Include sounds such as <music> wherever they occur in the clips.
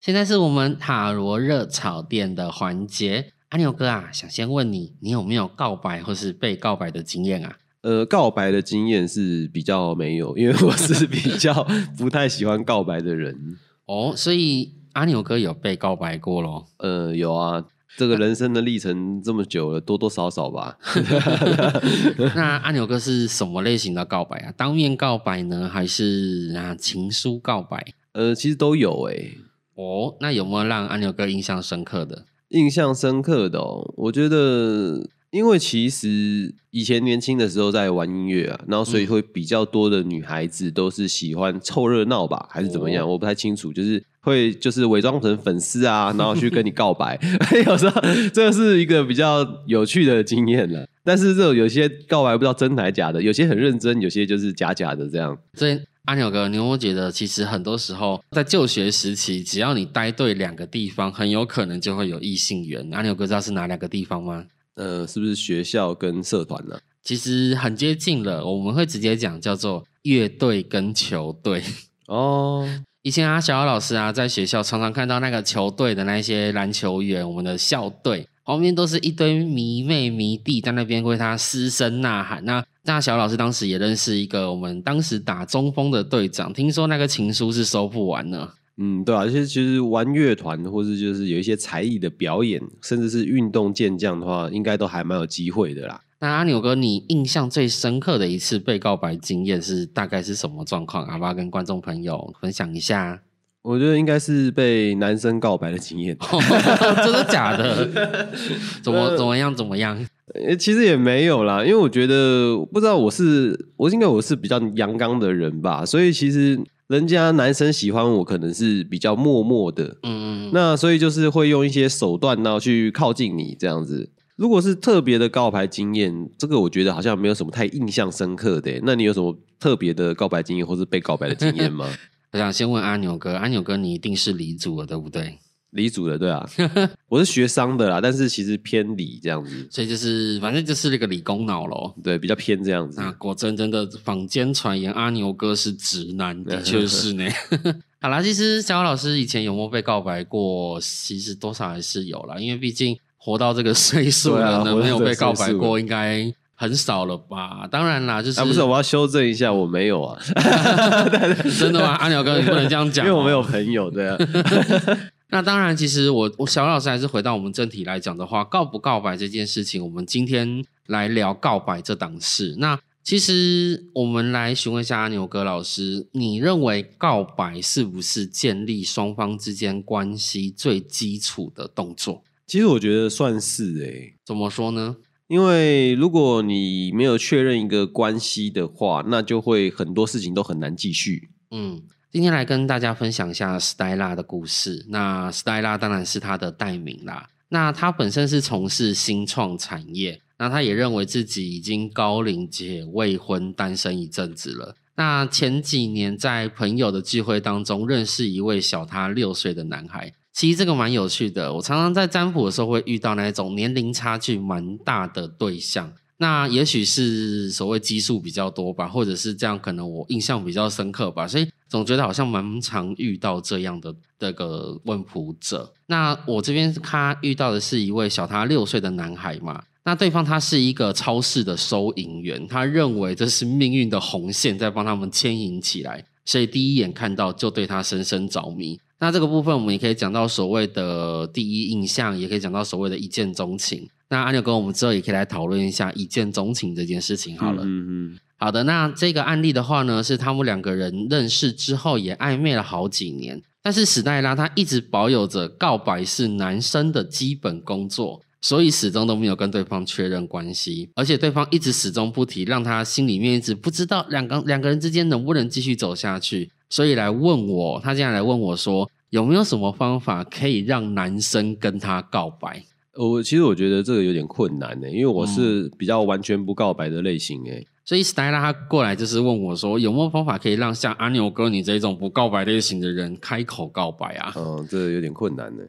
现在是我们塔罗热炒店的环节。阿牛哥啊，想先问你，你有没有告白或是被告白的经验啊？呃，告白的经验是比较没有，因为我是比较 <laughs> 不太喜欢告白的人。哦，所以阿牛哥有被告白过咯？呃，有啊，这个人生的历程这么久了，多多少少吧。<laughs> <laughs> 那阿牛哥是什么类型的告白啊？当面告白呢，还是啊情书告白？呃，其实都有诶、哦，那有没有让阿牛哥印象深刻的？印象深刻的哦，我觉得，因为其实以前年轻的时候在玩音乐啊，然后所以会比较多的女孩子都是喜欢凑热闹吧，还是怎么样？我不太清楚，就是会就是伪装成粉丝啊，然后去跟你 <laughs> 告白。<laughs> 有时候这是一个比较有趣的经验了。但是这种有些告白不知道真还假的，有些很认真，有些就是假假的这样。所以阿牛哥，你有没有觉得，其实很多时候在就学时期，只要你待对两个地方，很有可能就会有异性缘。阿牛哥知道是哪两个地方吗？呃，是不是学校跟社团呢、其实很接近了，我们会直接讲叫做乐队跟球队。<laughs> 哦，以前啊，小姚老师啊，在学校常常看到那个球队的那些篮球员，我们的校队旁边都是一堆迷妹迷弟在那边为他失声呐喊。那那小老师当时也认识一个我们当时打中锋的队长，听说那个情书是收不完呢。嗯，对啊，而且其实玩乐团或是就是有一些才艺的表演，甚至是运动健将的话，应该都还蛮有机会的啦。那阿牛哥，你印象最深刻的一次被告白经验是大概是什么状况？要不要跟观众朋友分享一下？我觉得应该是被男生告白的经验。真的假的？<laughs> 怎么怎么样？怎么样？呃，其实也没有啦，因为我觉得不知道我是我应该我是比较阳刚的人吧，所以其实人家男生喜欢我可能是比较默默的，嗯嗯，那所以就是会用一些手段然后去靠近你这样子。如果是特别的告白经验，这个我觉得好像没有什么太印象深刻的耶。那你有什么特别的告白经验或是被告白的经验吗？<laughs> 我想先问阿牛哥，阿牛哥你一定是理组了对不对？理组的对啊，<laughs> 我是学商的啦，但是其实偏理这样子，所以就是反正就是那个理工脑咯。对，比较偏这样子。那果真真的坊间传言阿牛哥是直男，的确是呢。<laughs> 好啦，其实小老师以前有没有被告白过？其实多少还是有啦，因为毕竟活到这个岁数了，能活到这个没有被告白过，应该很少了吧？当然啦，就是、啊，不是，我要修正一下，我没有啊，<laughs> 真的吗？阿牛哥，你不能这样讲、因为我没有。有朋友，对啊。那当然，其实我我小老师还是回到我们正题来讲的话，告不告白这件事情，我们今天来聊告白这档事。那其实我们来询问一下阿牛哥老师，你认为告白是不是建立双方之间关系最基础的动作？其实我觉得算是诶、怎么说呢？因为如果你没有确认一个关系的话，那就会很多事情都很难继续。嗯，今天来跟大家分享一下 Stella 的故事。那 Stella 当然是他的代名啦。那他本身是从事新创产业，那他也认为自己已经高龄且未婚单身一阵子了。那前几年在朋友的聚会当中认识一位小他六岁的男孩，其实这个蛮有趣的。我常常在占卜的时候会遇到那种年龄差距蛮大的对象。那也许是所谓基数比较多吧，或者是这样，可能我印象比较深刻吧，所以总觉得好像蛮常遇到这样的这个问卜者。那我这边他遇到的是一位小他六岁的男孩嘛，那对方他是一个超市的收银员，他认为这是命运的红线在帮他们牵引起来，所以第一眼看到就对他深深着迷。那这个部分我们也可以讲到所谓的第一印象，也可以讲到所谓的一见钟情。那阿牛哥，我们之后也可以来讨论一下一见钟情这件事情好了。嗯嗯好的，那这个案例的话呢，是他们两个人认识之后也暧昧了好几年，但是史黛拉她一直保有着告白是男生的基本工作，所以始终都没有跟对方确认关系，而且对方一直始终不提，让他心里面一直不知道两个两个人之间能不能继续走下去，所以来问我，他竟然来问我说有没有什么方法可以让男生跟他告白？我其实我觉得这个有点困难呢、因为我是比较完全不告白的类型诶、所以 Stella 他过来就是问我说，有没有方法可以让像阿牛哥你这种不告白类型的人开口告白啊？嗯，这有点困难呢、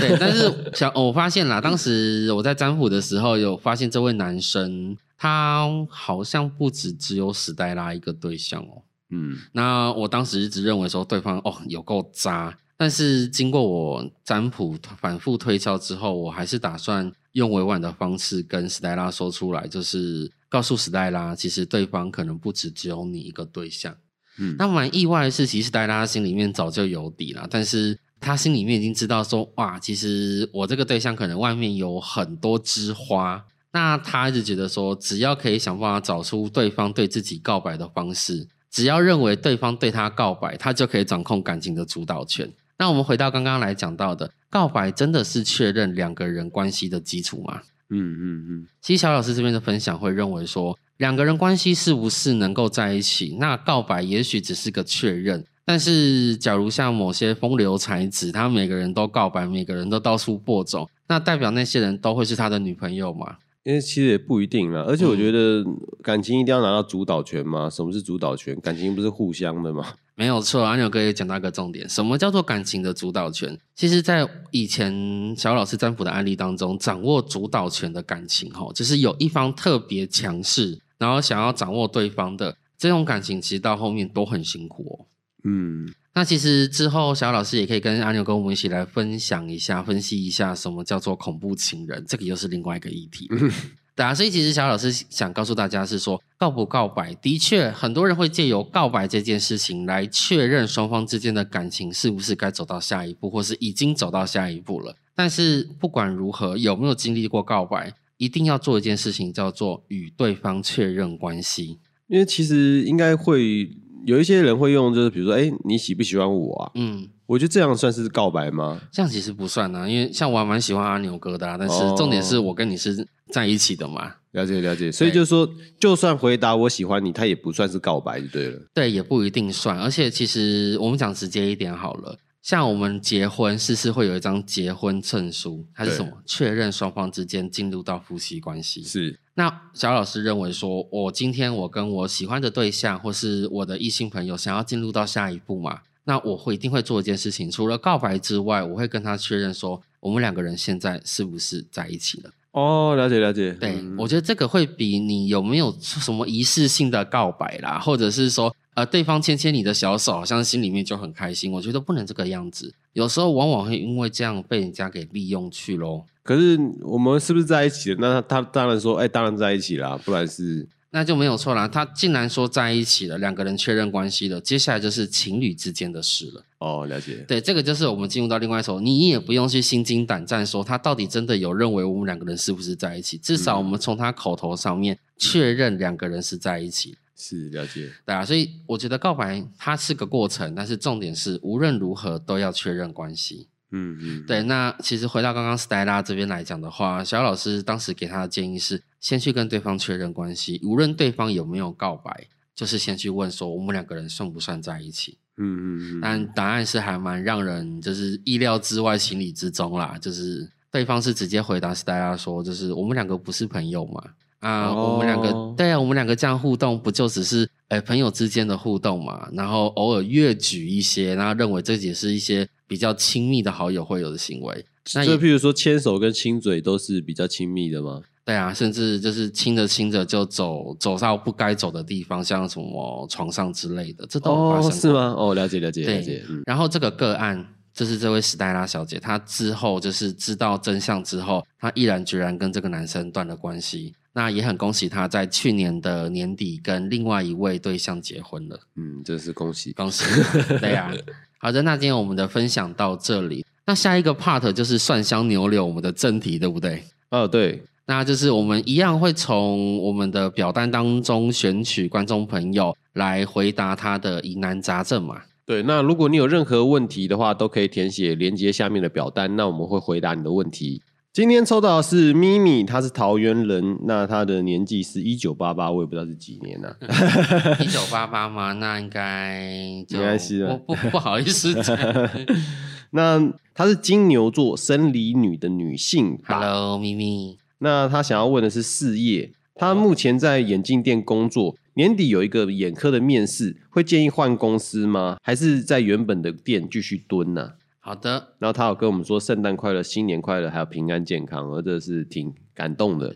对，但是小我发现啦，当时我在占卜的时候有发现这位男生，他好像不止只有史黛拉一个对象哦。嗯，那我当时一直认为说对方哦有够渣，但是经过我占卜反复推敲之后，我还是打算用委婉的方式跟史黛拉说出来，就是告诉史黛拉，其实对方可能不止只有你一个对象。嗯，那蛮意外的是，其实黛拉心里面早就有底了，但是她心里面已经知道说，哇，其实我这个对象可能外面有很多枝花。那她一直觉得说，只要可以想办法找出对方对自己告白的方式，只要认为对方对她告白，她就可以掌控感情的主导权。那我们回到刚刚来讲到的，告白真的是确认两个人关系的基础吗？嗯嗯嗯，其实小老师这边的分享会认为说，两个人关系是不是能够在一起，那告白也许只是个确认。但是，假如像某些风流才子，他每个人都告白，每个人都到处播种，那代表那些人都会是他的女朋友吗？因为其实也不一定啦，而且我觉得感情一定要拿到主导权吗？什么是主导权？感情不是互相的吗？没有错，阿牛哥也讲到一个重点，什么叫做感情的主导权？其实，在以前小老师占卜的案例当中，掌握主导权的感情，吼，就是有一方特别强势，然后想要掌握对方的这种感情，其实到后面都很辛苦哦。嗯，那其实之后小老师也可以跟阿牛跟我们一起来分享一下、分析一下什么叫做恐怖情人，这个又是另外一个议题。<laughs> 对啊，所以其实小老师想告诉大家是说，告不告白，的确很多人会借由告白这件事情来确认双方之间的感情是不是该走到下一步，或是已经走到下一步了。但是不管如何，有没有经历过告白，一定要做一件事情，叫做与对方确认关系。因为其实应该会有一些人会用，就是比如说，哎，你喜不喜欢我啊？嗯，我觉得这样算是告白吗？这样其实不算啊，因为像我还蛮喜欢阿牛哥的、啊，但是哦重点是我跟你是在一起的嘛。了解了解，所以就是说，就算回答我喜欢你，他也不算是告白就对了。对，也不一定算。而且其实我们讲直接一点好了，像我们结婚，是是会有一张结婚证书，它是什么？确认双方之间进入到夫妻关系。是，那小老师认为说，我今天我跟我喜欢的对象，或是我的异性朋友，想要进入到下一步嘛，那我会一定会做一件事情，除了告白之外，我会跟他确认说，我们两个人现在是不是在一起了。哦，了解了解。对，嗯我觉得这个会比你有没有什么仪式性的告白啦，或者是说，呃，对方牵牵你的小手，好像心里面就很开心。我觉得不能这个样子，有时候往往会因为这样被人家给利用去喽。可是我们是不是在一起了？那他他当然说，哎、当然在一起啦，不然是那就没有错啦。他竟然说在一起了，两个人确认关系了，接下来就是情侣之间的事了。哦，了解。对，这个就是我们进入到另外一首，你也不用去心惊胆战，说他到底真的有认为我们两个人是不是在一起？至少我们从他口头上面确认两个人是在一起。是了解，对啊，所以我觉得告白它是个过程，但是重点是无论如何都要确认关系。嗯嗯，对，那其实回到刚刚 Stella 这边来讲的话，小老师当时给他的建议是，先去跟对方确认关系，无论对方有没有告白，就是先去问说我们两个人算不算在一起。嗯嗯嗯，但答案是还蛮让人就是意料之外、情理之中啦，就是对方是直接回答 Stella 说，就是我们两个不是朋友嘛。啊，哦我们两个对啊，我们两个这样互动，不就只是呃朋友之间的互动嘛？然后偶尔越举一些，然后认为这也是一些比较亲密的好友会有的行为。那也就譬如说牵手跟亲嘴都是比较亲密的吗？对啊，甚至就是亲着亲着就走走到不该走的地方，像什么床上之类的，这都有发生哦，过。是吗？哦，了解了解了解，嗯，然后这个个案就是这位史黛拉小姐，她之后就是知道真相之后，她毅然决然跟这个男生断了关系。那也很恭喜她在去年的年底跟另外一位对象结婚了，嗯，真是恭喜。恭喜！对呀、好的，那今天我们的分享到这里，那下一个 part 就是蒜香牛柳我们的正题，对不对？哦，对，那就是我们一样会从我们的表单当中选取观众朋友来回答他的疑难杂症嘛。对，那如果你有任何问题的话，都可以填写连接下面的表单，那我们会回答你的问题。今天抽到的是咪咪，她是桃园人，那她的年纪是一九八八，我也不知道是几年呢、<laughs> 一九八八吗？那应该就没关系的不不不好意思讲。<laughs> 那她是金牛座生理女的女性吧 Hello，咪咪。那她想要问的是事业，她目前在眼镜店工作，年底有一个眼科的面试，会建议换公司吗？还是在原本的店继续蹲呢、好的，然后他有跟我们说圣诞快乐、新年快乐，还有平安健康，而这是挺感动的。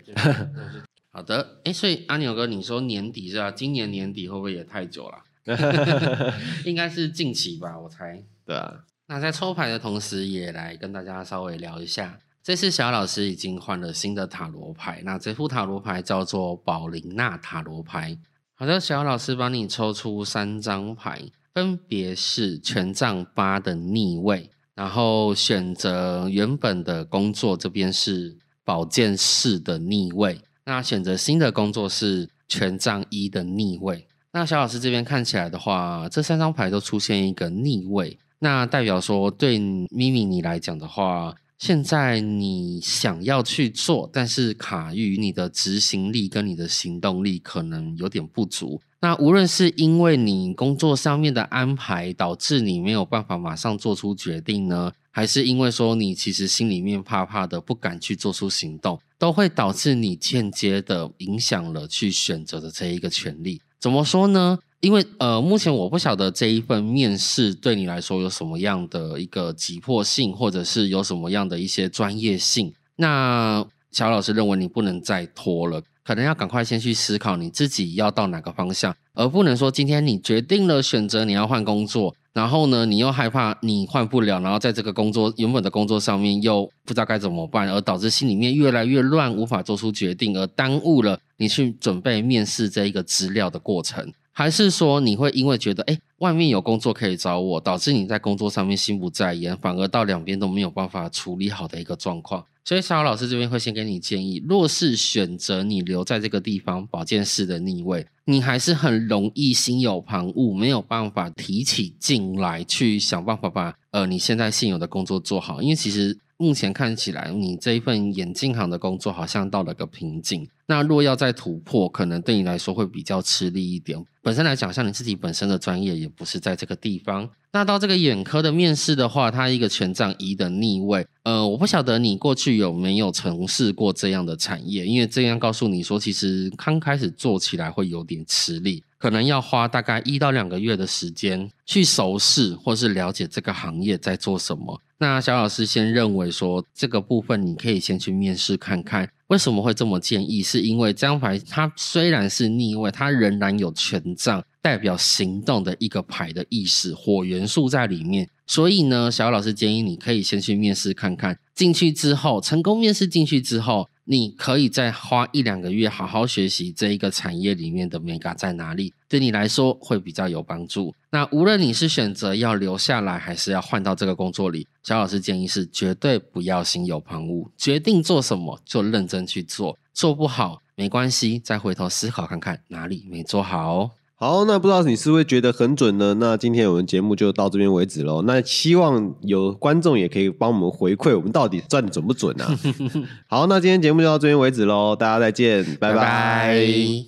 好的。哎，所以阿牛哥，你说年底是吧？今年年底会不会也太久了？<laughs> 应该是近期吧，我猜。对啊，那在抽牌的同时，也来跟大家稍微聊一下。这次小老师已经换了新的塔罗牌，那这副塔罗牌叫做宝琳娜塔罗牌。好的，小老师帮你抽出三张牌，分别是权杖八的逆位，然后选择原本的工作这边是宝剑四的逆位，那选择新的工作是权杖一的逆位。那小老师这边看起来的话，这三张牌都出现一个逆位，那代表说对咪咪你来讲的话。现在你想要去做，但是卡于你的执行力跟你的行动力可能有点不足。那无论是因为你工作上面的安排导致你没有办法马上做出决定呢，还是因为说你其实心里面怕怕的不敢去做出行动，都会导致你间接的影响了去选择的这一个权利。怎么说呢？因为呃，目前我不晓得这一份面试对你来说有什么样的一个急迫性，或者是有什么样的一些专业性。那乔老师认为你不能再拖了，可能要赶快先去思考你自己要到哪个方向，而不能说今天你决定了选择你要换工作，然后呢你又害怕你换不了，然后在这个工作原本的工作上面又不知道该怎么办，而导致心里面越来越乱，无法做出决定，而耽误了你去准备面试这一个资料的过程。还是说你会因为觉得哎，外面有工作可以找我，导致你在工作上面心不在焉，反而到两边都没有办法处理好的一个状况。所以小姚老师这边会先给你建议：若是选择你留在这个地方，保健室的逆位，你还是很容易心有旁骛，没有办法提起劲来去想办法把呃你现在现有的工作做好。因为其实目前看起来，你这一份眼镜行的工作好像到了个瓶颈。那若要再突破，可能对你来说会比较吃力一点。本身来讲，像你自己本身的专业也不是在这个地方。那到这个眼科的面试的话，它一个权杖一的逆位，呃，我不晓得你过去有没有从事过这样的产业，因为这样告诉你说，其实刚开始做起来会有点吃力，可能要花大概一到两个月的时间去熟识或是了解这个行业在做什么。那小老师先认为说，这个部分你可以先去面试看看。为什么会这么建议？是因为这张牌它虽然是逆位，它仍然有权杖，代表行动的一个牌的意思，火元素在里面。所以呢，小老师建议你可以先去面试看看。进去之后，成功面试进去之后。你可以再花一两个月好好学习这一个产业里面的 mega 在哪里，对你来说会比较有帮助。那无论你是选择要留下来，还是要换到这个工作里，小老师建议是绝对不要心有旁骛，决定做什么就认真去做，做不好没关系，再回头思考看看哪里没做好。好，那不知道你是不是觉得很准呢？那今天我们节目就到这边为止喽。那希望有观众也可以帮我们回馈，我们到底赚的准不准啊？<laughs> 好，那今天节目就到这边为止喽，大家再见，拜拜。